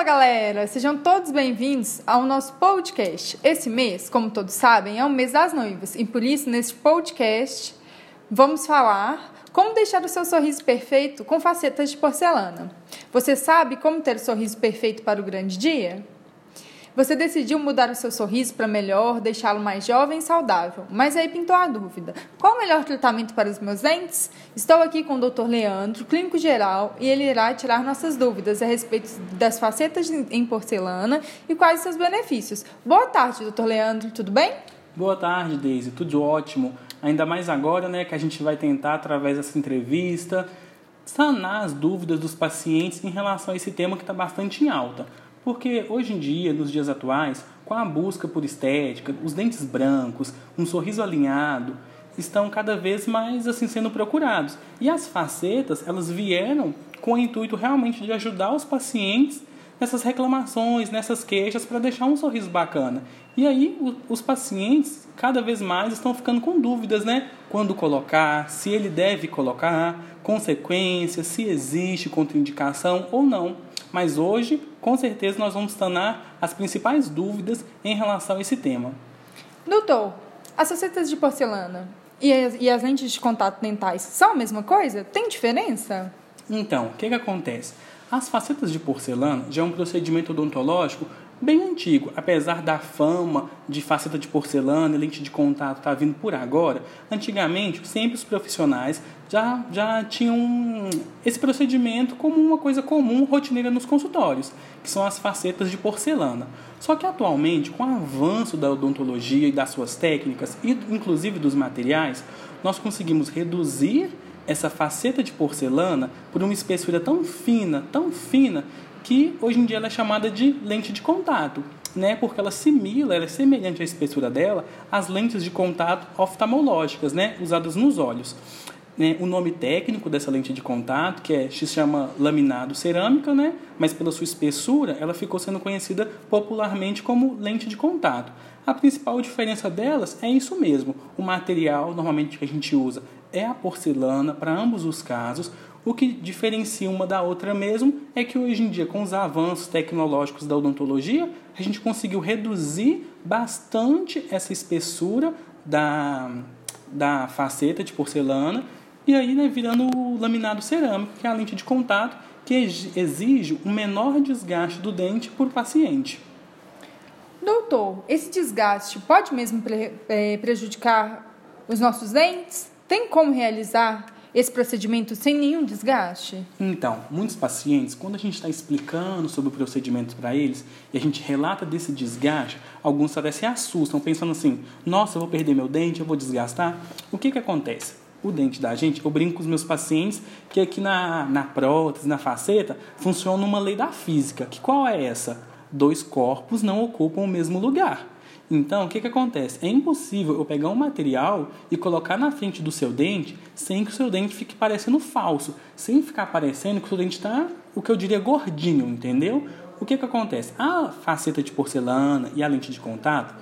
Fala galera, sejam todos bem-vindos ao nosso podcast. Esse mês, como todos sabem, é o mês das noivas e por isso, neste podcast, vamos falar como deixar o seu sorriso perfeito com facetas de porcelana. Você sabe como ter o sorriso perfeito para o grande dia? Você decidiu mudar o seu sorriso para melhor, deixá-lo mais jovem e saudável. Mas aí pintou a dúvida: qual o melhor tratamento para os meus dentes? Estou aqui com o Dr. Leandro, clínico geral, e ele irá tirar nossas dúvidas a respeito das facetas em porcelana e quais seus benefícios. Boa tarde, Dr. Leandro, tudo bem? Boa tarde, Deise, tudo ótimo. Ainda mais agora, né, que a gente vai tentar através dessa entrevista sanar as dúvidas dos pacientes em relação a esse tema que está bastante em alta. Porque hoje em dia, nos dias atuais, com a busca por estética, os dentes brancos, um sorriso alinhado, estão cada vez mais assim sendo procurados. E as facetas, elas vieram com o intuito realmente de ajudar os pacientes nessas reclamações, nessas queixas para deixar um sorriso bacana. E aí os pacientes cada vez mais estão ficando com dúvidas, né? Quando colocar, se ele deve colocar, consequências, se existe contraindicação ou não. Mas hoje, com certeza, nós vamos sanar as principais dúvidas em relação a esse tema. Doutor, as facetas de porcelana e as, e as lentes de contato dentais são a mesma coisa? Tem diferença? Então, o que, que acontece? As facetas de porcelana já é um procedimento odontológico bem antigo, apesar da fama de faceta de porcelana e lente de contato estar tá vindo por agora, antigamente sempre os profissionais já, já tinham esse procedimento como uma coisa comum, rotineira nos consultórios, que são as facetas de porcelana. Só que atualmente, com o avanço da odontologia e das suas técnicas, e inclusive dos materiais, nós conseguimos reduzir essa faceta de porcelana por uma espessura tão fina, tão fina, que hoje em dia ela é chamada de lente de contato, né? Porque ela simila, ela é semelhante à espessura dela às lentes de contato oftalmológicas, né? Usadas nos olhos. Né? O nome técnico dessa lente de contato, que é, se chama laminado cerâmica, né? Mas pela sua espessura, ela ficou sendo conhecida popularmente como lente de contato. A principal diferença delas é isso mesmo. O material normalmente que a gente usa é a porcelana para ambos os casos. O que diferencia uma da outra mesmo é que hoje em dia, com os avanços tecnológicos da odontologia, a gente conseguiu reduzir bastante essa espessura da, da faceta de porcelana e aí né, virando o laminado cerâmico, que é a lente de contato que exige um menor desgaste do dente por paciente. Doutor, esse desgaste pode mesmo é, prejudicar os nossos dentes? Tem como realizar esse procedimento sem nenhum desgaste? Então, muitos pacientes, quando a gente está explicando sobre o procedimento para eles e a gente relata desse desgaste, alguns até se assustam, pensando assim: nossa, eu vou perder meu dente, eu vou desgastar. O que, que acontece? O dente da gente, eu brinco com os meus pacientes que aqui na, na prótese, na faceta, funciona uma lei da física. Que qual é essa? Dois corpos não ocupam o mesmo lugar. Então, o que, que acontece? É impossível eu pegar um material e colocar na frente do seu dente sem que o seu dente fique parecendo falso, sem ficar parecendo que o seu dente está, o que eu diria, gordinho, entendeu? O que, que acontece? A faceta de porcelana e a lente de contato,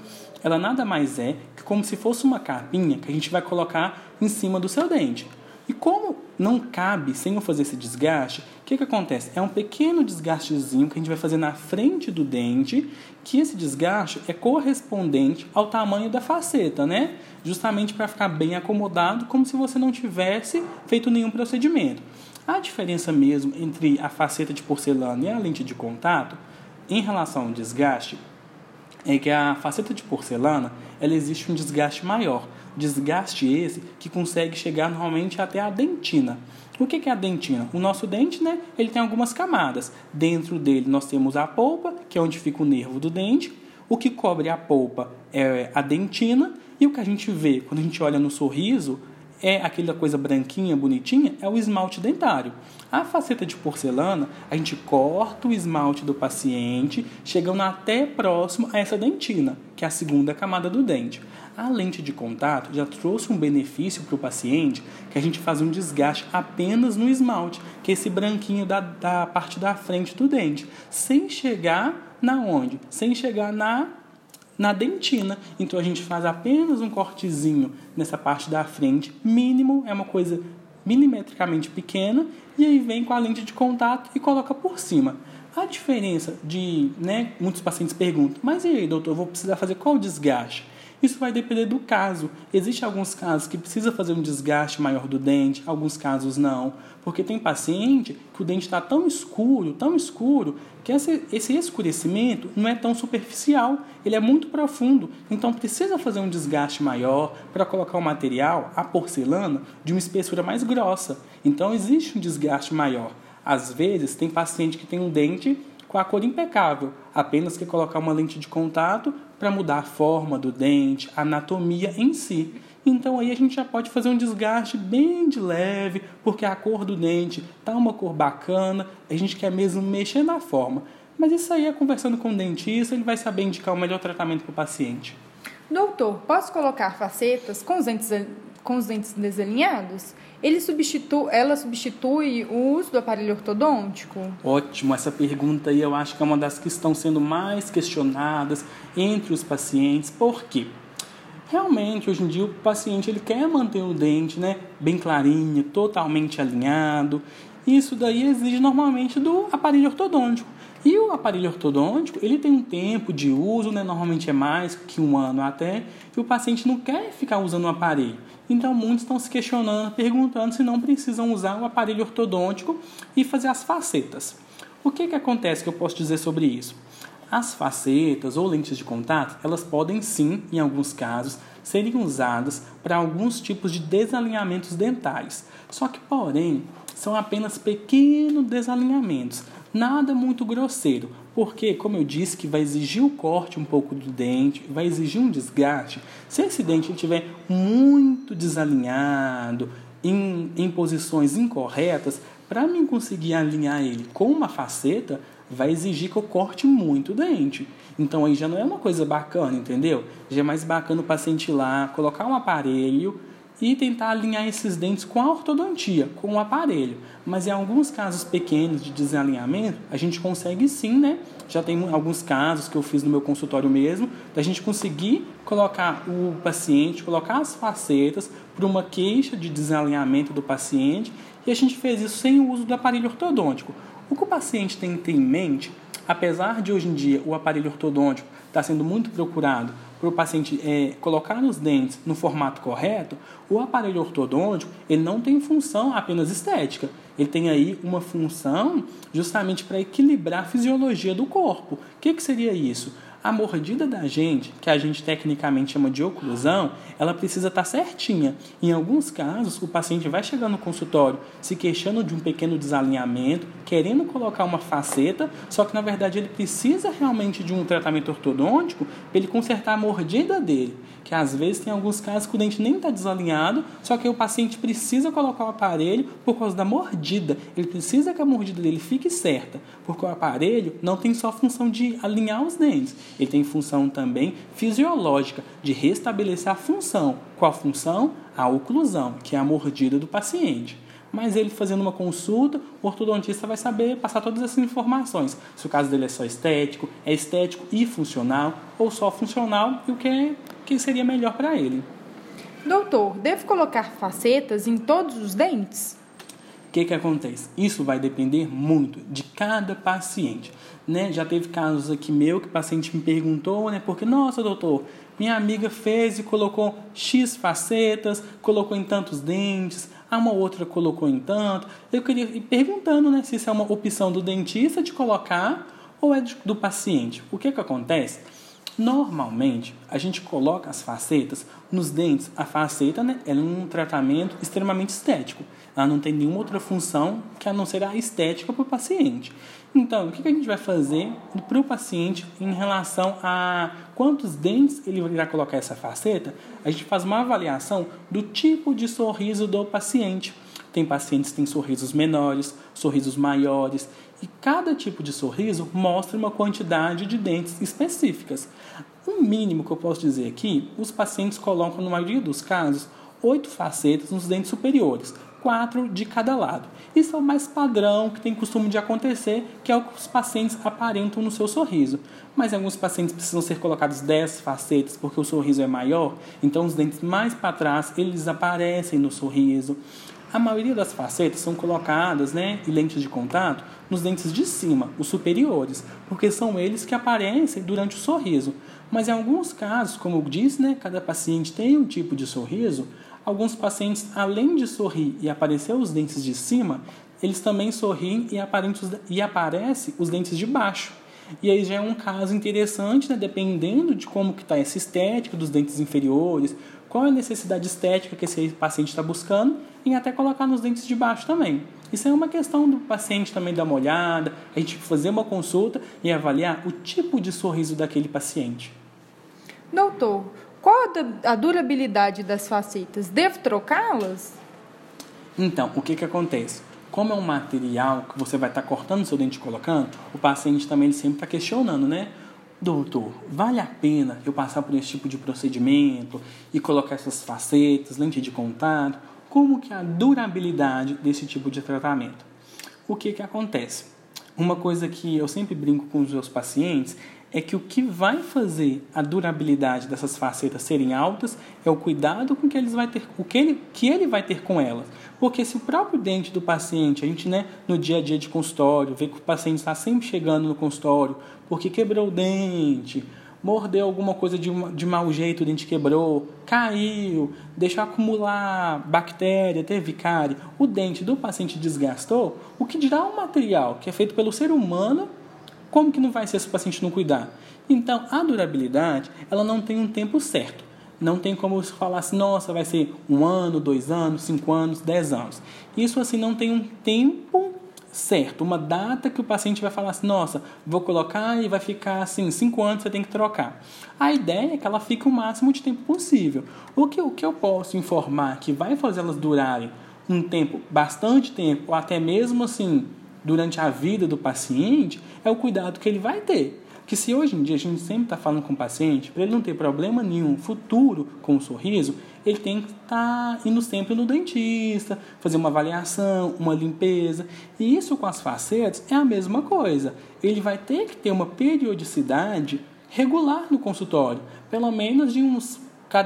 ela nada mais é que como se fosse uma capinha que a gente vai colocar em cima do seu dente. E como não cabe sem eu fazer esse desgaste, o que, que acontece? É um pequeno desgastezinho que a gente vai fazer na frente do dente, que esse desgaste é correspondente ao tamanho da faceta, né? Justamente para ficar bem acomodado, como se você não tivesse feito nenhum procedimento. A diferença mesmo entre a faceta de porcelana e a lente de contato, em relação ao desgaste, é que a faceta de porcelana, ela existe um desgaste maior. Desgaste esse que consegue chegar normalmente até a dentina. O que é a dentina? O nosso dente, né, ele tem algumas camadas. Dentro dele nós temos a polpa, que é onde fica o nervo do dente. O que cobre a polpa é a dentina. E o que a gente vê quando a gente olha no sorriso é aquela coisa branquinha, bonitinha, é o esmalte dentário. A faceta de porcelana, a gente corta o esmalte do paciente, chegando até próximo a essa dentina, que é a segunda camada do dente. A lente de contato já trouxe um benefício para o paciente, que a gente faz um desgaste apenas no esmalte, que é esse branquinho da, da parte da frente do dente, sem chegar na onde? Sem chegar na na dentina. Então a gente faz apenas um cortezinho nessa parte da frente, mínimo, é uma coisa milimetricamente pequena, e aí vem com a lente de contato e coloca por cima. A diferença de, né, muitos pacientes perguntam, mas e aí, doutor, vou precisar fazer qual desgaste? Isso vai depender do caso. Existem alguns casos que precisa fazer um desgaste maior do dente, alguns casos não. Porque tem paciente que o dente está tão escuro, tão escuro, que esse, esse escurecimento não é tão superficial, ele é muito profundo. Então precisa fazer um desgaste maior para colocar o material, a porcelana, de uma espessura mais grossa. Então existe um desgaste maior. Às vezes tem paciente que tem um dente com a cor impecável, apenas que colocar uma lente de contato para mudar a forma do dente, a anatomia em si. Então aí a gente já pode fazer um desgaste bem de leve, porque a cor do dente tá uma cor bacana, a gente quer mesmo mexer na forma. Mas isso aí é conversando com o dentista, ele vai saber indicar o melhor tratamento para o paciente. Doutor, posso colocar facetas com os dentes, com os dentes desalinhados? Ele substitui, ela substitui o uso do aparelho ortodôntico? Ótimo, essa pergunta aí eu acho que é uma das que estão sendo mais questionadas entre os pacientes. Por quê? Realmente, hoje em dia, o paciente ele quer manter o dente né, bem clarinho, totalmente alinhado. Isso daí exige normalmente do aparelho ortodôntico. E o aparelho ortodôntico, ele tem um tempo de uso, né? normalmente é mais que um ano até, e o paciente não quer ficar usando o aparelho. Então, muitos estão se questionando, perguntando se não precisam usar o aparelho ortodôntico e fazer as facetas. O que, que acontece que eu posso dizer sobre isso? As facetas ou lentes de contato, elas podem sim, em alguns casos, serem usadas para alguns tipos de desalinhamentos dentais. Só que, porém, são apenas pequenos desalinhamentos, nada muito grosseiro, porque, como eu disse, que vai exigir o corte um pouco do dente, vai exigir um desgaste. Se esse dente estiver muito desalinhado, em, em posições incorretas, para mim conseguir alinhar ele com uma faceta, vai exigir que eu corte muito o dente. Então aí já não é uma coisa bacana, entendeu? Já é mais bacana o paciente ir lá, colocar um aparelho e tentar alinhar esses dentes com a ortodontia, com o aparelho. Mas em alguns casos pequenos de desalinhamento, a gente consegue sim, né? Já tem alguns casos que eu fiz no meu consultório mesmo, da gente conseguir colocar o paciente, colocar as facetas para uma queixa de desalinhamento do paciente, e a gente fez isso sem o uso do aparelho ortodôntico. O que o paciente tem que ter em mente, apesar de hoje em dia o aparelho ortodôntico estar tá sendo muito procurado para o paciente é, colocar os dentes no formato correto, o aparelho ortodôntico ele não tem função apenas estética. Ele tem aí uma função justamente para equilibrar a fisiologia do corpo. O que, que seria isso? A mordida da gente, que a gente tecnicamente chama de oclusão, ela precisa estar tá certinha. Em alguns casos, o paciente vai chegar no consultório se queixando de um pequeno desalinhamento, querendo colocar uma faceta, só que na verdade ele precisa realmente de um tratamento ortodôntico para ele consertar a mordida dele. Que às vezes tem alguns casos que o dente nem está desalinhado, só que o paciente precisa colocar o aparelho por causa da mordida. Ele precisa que a mordida dele fique certa, porque o aparelho não tem só função de alinhar os dentes ele tem função também fisiológica de restabelecer a função. Qual função? A oclusão, que é a mordida do paciente. Mas ele fazendo uma consulta, o ortodontista vai saber passar todas essas informações. Se o caso dele é só estético, é estético e funcional, ou só funcional e o que, é, que seria melhor para ele. Doutor, devo colocar facetas em todos os dentes? O que, que acontece? Isso vai depender muito de cada paciente. Né? Já teve casos aqui meu que o paciente me perguntou, né? Porque, nossa, doutor, minha amiga fez e colocou X facetas, colocou em tantos dentes, a uma outra colocou em tanto. Eu queria ir perguntando né, se isso é uma opção do dentista de colocar ou é do paciente. O que, que acontece? Normalmente, a gente coloca as facetas nos dentes. A faceta né, é um tratamento extremamente estético. Ela não tem nenhuma outra função que a não ser a estética para o paciente. Então, o que a gente vai fazer para o paciente em relação a quantos dentes ele irá colocar essa faceta? A gente faz uma avaliação do tipo de sorriso do paciente. Tem pacientes que têm sorrisos menores, sorrisos maiores, e cada tipo de sorriso mostra uma quantidade de dentes específicas. O mínimo que eu posso dizer aqui, os pacientes colocam, na maioria dos casos, oito facetas nos dentes superiores, quatro de cada lado. Isso é o mais padrão que tem costume de acontecer, que é o que os pacientes aparentam no seu sorriso. Mas alguns pacientes precisam ser colocados 10 facetas porque o sorriso é maior, então os dentes mais para trás eles aparecem no sorriso. A maioria das facetas são colocadas, né, e lentes de contato, nos dentes de cima, os superiores, porque são eles que aparecem durante o sorriso. Mas em alguns casos, como disse, né, cada paciente tem um tipo de sorriso, alguns pacientes, além de sorrir e aparecer os dentes de cima, eles também sorriem e, e aparecem os dentes de baixo. E aí já é um caso interessante, né, dependendo de como que está essa estética dos dentes inferiores, qual é a necessidade estética que esse paciente está buscando, e até colocar nos dentes de baixo também. Isso é uma questão do paciente também dar uma olhada, a gente fazer uma consulta e avaliar o tipo de sorriso daquele paciente. Doutor, qual a durabilidade das facetas? Devo trocá-las? Então, o que, que acontece? Como é um material que você vai estar tá cortando seu dente e colocando, o paciente também sempre está questionando, né? Doutor, vale a pena eu passar por esse tipo de procedimento e colocar essas facetas, lente de contato? Como que é a durabilidade desse tipo de tratamento? O que que acontece? Uma coisa que eu sempre brinco com os meus pacientes é que o que vai fazer a durabilidade dessas facetas serem altas é o cuidado com que eles vai ter, o que ele, que ele vai ter com elas. Porque se o próprio dente do paciente, a gente, né, no dia a dia de consultório, vê que o paciente está sempre chegando no consultório porque quebrou o dente, mordeu alguma coisa de, de mau jeito, o dente quebrou, caiu, deixou acumular bactéria, teve cárie, o dente do paciente desgastou, o que dirá o material que é feito pelo ser humano, como que não vai ser se o paciente não cuidar? Então, a durabilidade, ela não tem um tempo certo. Não tem como você falar assim, nossa, vai ser um ano, dois anos, cinco anos, dez anos. Isso assim não tem um tempo certo, uma data que o paciente vai falar assim, nossa, vou colocar e vai ficar assim, cinco anos você tem que trocar. A ideia é que ela fique o máximo de tempo possível. O que, o que eu posso informar que vai fazer elas durarem um tempo, bastante tempo, ou até mesmo assim, durante a vida do paciente, é o cuidado que ele vai ter. Que se hoje em dia a gente sempre está falando com o paciente, para ele não ter problema nenhum futuro com o sorriso, ele tem que estar tá indo sempre no dentista, fazer uma avaliação, uma limpeza. E isso com as facetas é a mesma coisa. Ele vai ter que ter uma periodicidade regular no consultório, pelo menos de uns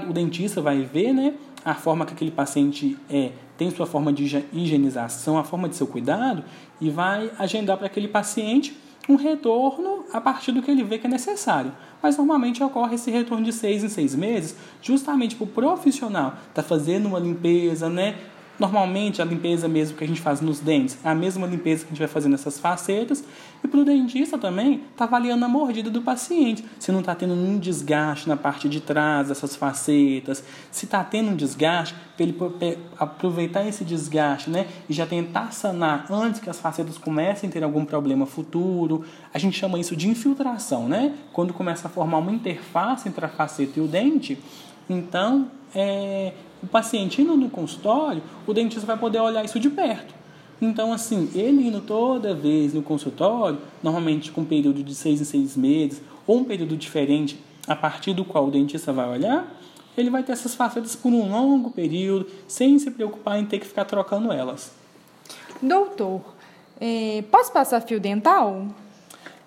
o dentista vai ver, né, a forma que aquele paciente é, tem sua forma de higienização, a forma de seu cuidado e vai agendar para aquele paciente um retorno a partir do que ele vê que é necessário. Mas normalmente ocorre esse retorno de seis em seis meses, justamente para o profissional estar tá fazendo uma limpeza, né? Normalmente a limpeza mesmo que a gente faz nos dentes é a mesma limpeza que a gente vai fazer nessas facetas. E para o dentista também está avaliando a mordida do paciente. Se não está tendo nenhum desgaste na parte de trás dessas facetas, se está tendo um desgaste, para ele aproveitar esse desgaste né, e já tentar sanar antes que as facetas comecem a ter algum problema futuro. A gente chama isso de infiltração, né? Quando começa a formar uma interface entre a faceta e o dente, então é, o paciente indo no consultório, o dentista vai poder olhar isso de perto. Então, assim, ele indo toda vez no consultório, normalmente com um período de seis em seis meses, ou um período diferente, a partir do qual o dentista vai olhar, ele vai ter essas facetas por um longo período, sem se preocupar em ter que ficar trocando elas. Doutor, é, posso passar fio dental?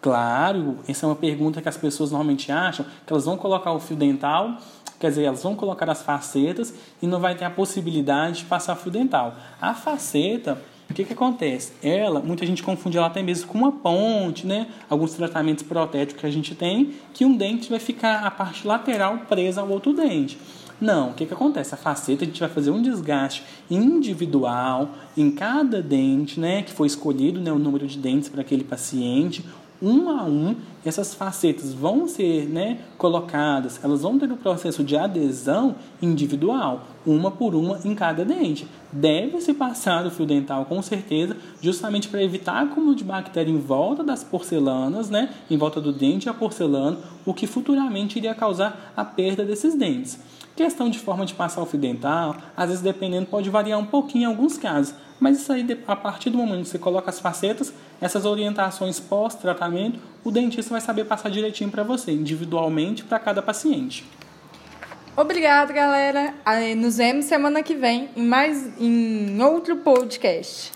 Claro, essa é uma pergunta que as pessoas normalmente acham, que elas vão colocar o fio dental Quer dizer, elas vão colocar as facetas e não vai ter a possibilidade de passar fio dental. A faceta, o que, que acontece? Ela, muita gente confunde ela até mesmo com uma ponte, né? Alguns tratamentos protéticos que a gente tem, que um dente vai ficar a parte lateral presa ao outro dente. Não, o que, que acontece? A faceta a gente vai fazer um desgaste individual em cada dente, né? Que foi escolhido, né? O número de dentes para aquele paciente, um a um, essas facetas vão ser né, colocadas, elas vão ter o um processo de adesão individual, uma por uma em cada dente. Deve-se passar o fio dental com certeza, justamente para evitar acúmulo de bactéria em volta das porcelanas, né, em volta do dente e a porcelana, o que futuramente iria causar a perda desses dentes. Questão de forma de passar o fio dental, às vezes dependendo pode variar um pouquinho em alguns casos, mas isso aí a partir do momento que você coloca as facetas, essas orientações pós-tratamento, o dentista vai saber passar direitinho para você, individualmente para cada paciente. Obrigada, galera. Nos vemos semana que vem em mais em outro podcast.